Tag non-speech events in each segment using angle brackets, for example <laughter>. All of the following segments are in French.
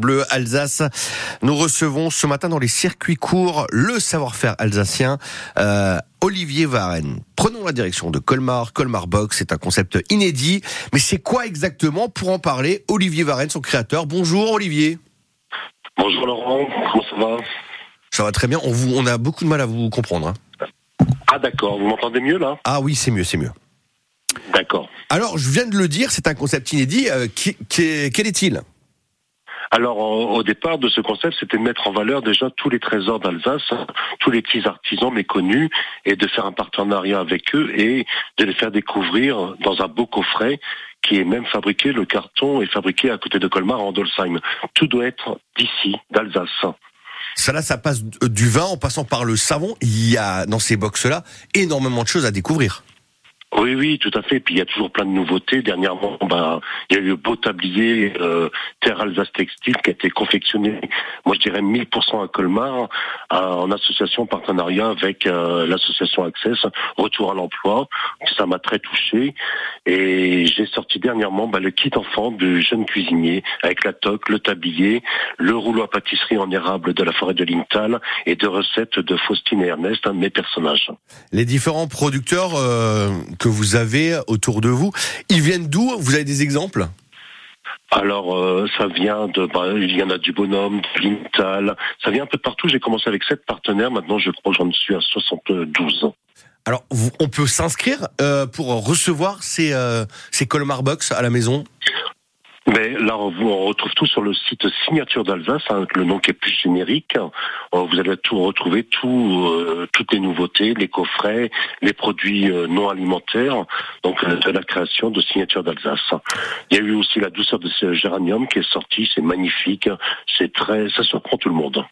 Bleu Alsace. Nous recevons ce matin dans les circuits courts le savoir-faire alsacien. Euh, Olivier Varenne. Prenons la direction de Colmar. Colmar Box, c'est un concept inédit. Mais c'est quoi exactement Pour en parler, Olivier Varenne, son créateur? Bonjour Olivier. Bonjour Laurent, comment ça va? Ça va très bien. On, vous, on a beaucoup de mal à vous comprendre. hein. Ah d'accord, vous m'entendez mieux là? Ah oui, c'est mieux, c'est mieux. D'accord. Alors, je viens de le dire, c'est un concept inédit. Euh, qui, qui- quel est-il? Alors au départ de ce concept, c'était de mettre en valeur déjà tous les trésors d'Alsace, tous les petits artisans méconnus, et de faire un partenariat avec eux et de les faire découvrir dans un beau coffret qui est même fabriqué, le carton est fabriqué à côté de Colmar en Dolsheim. Tout doit être d'ici, d'Alsace. Ça là, ça passe du vin en passant par le savon. Il y a dans ces box-là énormément de choses à découvrir. Oui, oui, tout à fait. Puis il y a toujours plein de nouveautés. Dernièrement, bah, il y a eu le beau tablier euh, Terre Alsace Textile qui a été confectionné, moi je dirais 1000% à Colmar, en association partenariat avec euh, l'association Access, Retour à l'emploi. Ça m'a très touché. Et j'ai sorti dernièrement bah, le kit enfant du jeune cuisinier avec la toque, le tablier, le rouleau à pâtisserie en érable de la forêt de Lintal et de recettes de Faustine et Ernest, un de mes personnages. Les différents producteurs euh, que vous avez autour de vous, ils viennent d'où? Vous avez des exemples? Alors, euh, ça vient de, bah, il y en a du bonhomme, de Lintal, ça vient un peu de partout. J'ai commencé avec sept partenaires, maintenant je crois que j'en suis à 72. Alors, vous- on peut s'inscrire euh, pour recevoir ces, euh, ces Colmar Box à la maison? Mais là, on, vous- retrouve tout sur le site Signature d'Alsace, hein, le nom qui est plus générique. Euh, Vous allez tout retrouver, tout, euh, toutes les nouveautés, les coffrets, les produits euh, non alimentaires, donc euh, la création de Signature d'Alsace. Il y a eu aussi la douceur de ce géranium qui est sorti, c'est magnifique, c'est très, ça surprend tout le monde.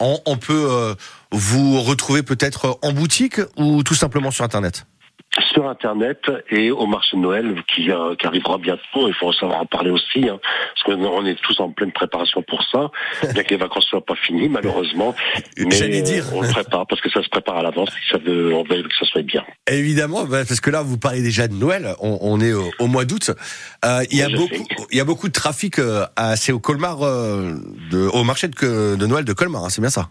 On, on peut vous retrouver peut-être en boutique ou tout simplement sur Internet? Sur Internet et au marché de Noël qui, euh, qui arrivera bientôt. Il faut savoir en parler aussi, hein, parce qu'on est tous en pleine préparation pour ça. <laughs> Bien que les vacances soient pas finies, malheureusement. <laughs> Mais dire. on le prépare parce que ça se prépare à l'avance. Ça veut, on veut que ça soit bien. Évidemment, bah, parce que là, vous parlez déjà de Noël. On, on est au, au mois d'août. Euh, Il y a beaucoup, sais. il y a beaucoup de trafic. euh, c'est au Colmar, euh, de, au marché de, de Noël de Colmar. hein, c'est bien ça?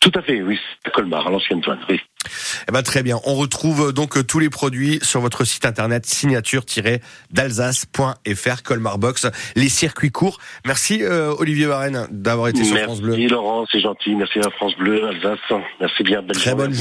Tout à fait, oui. c'est Colmar, à l'ancienne douane. Oui. Eh ben très bien. On retrouve euh, donc euh, tous les produits sur votre site internet signature-d'alsace.fr Colmar Box, les circuits courts. Merci euh, Olivier Varenne d'avoir été sur France Bleu. Merci Laurent, c'est gentil. Merci à France Bleu, Alsace. Merci bien. Belle Très journée bonne journée.